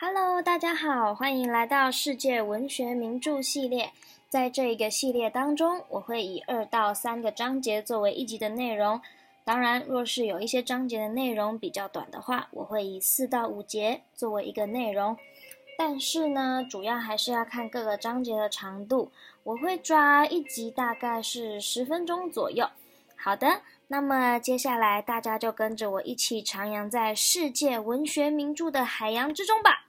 Hello，大家好，欢迎来到世界文学名著系列。在这一个系列当中，我会以二到三个章节作为一集的内容。当然，若是有一些章节的内容比较短的话，我会以四到五节作为一个内容。但是呢，主要还是要看各个章节的长度。我会抓一集大概是十分钟左右。好的，那么接下来大家就跟着我一起徜徉在世界文学名著的海洋之中吧。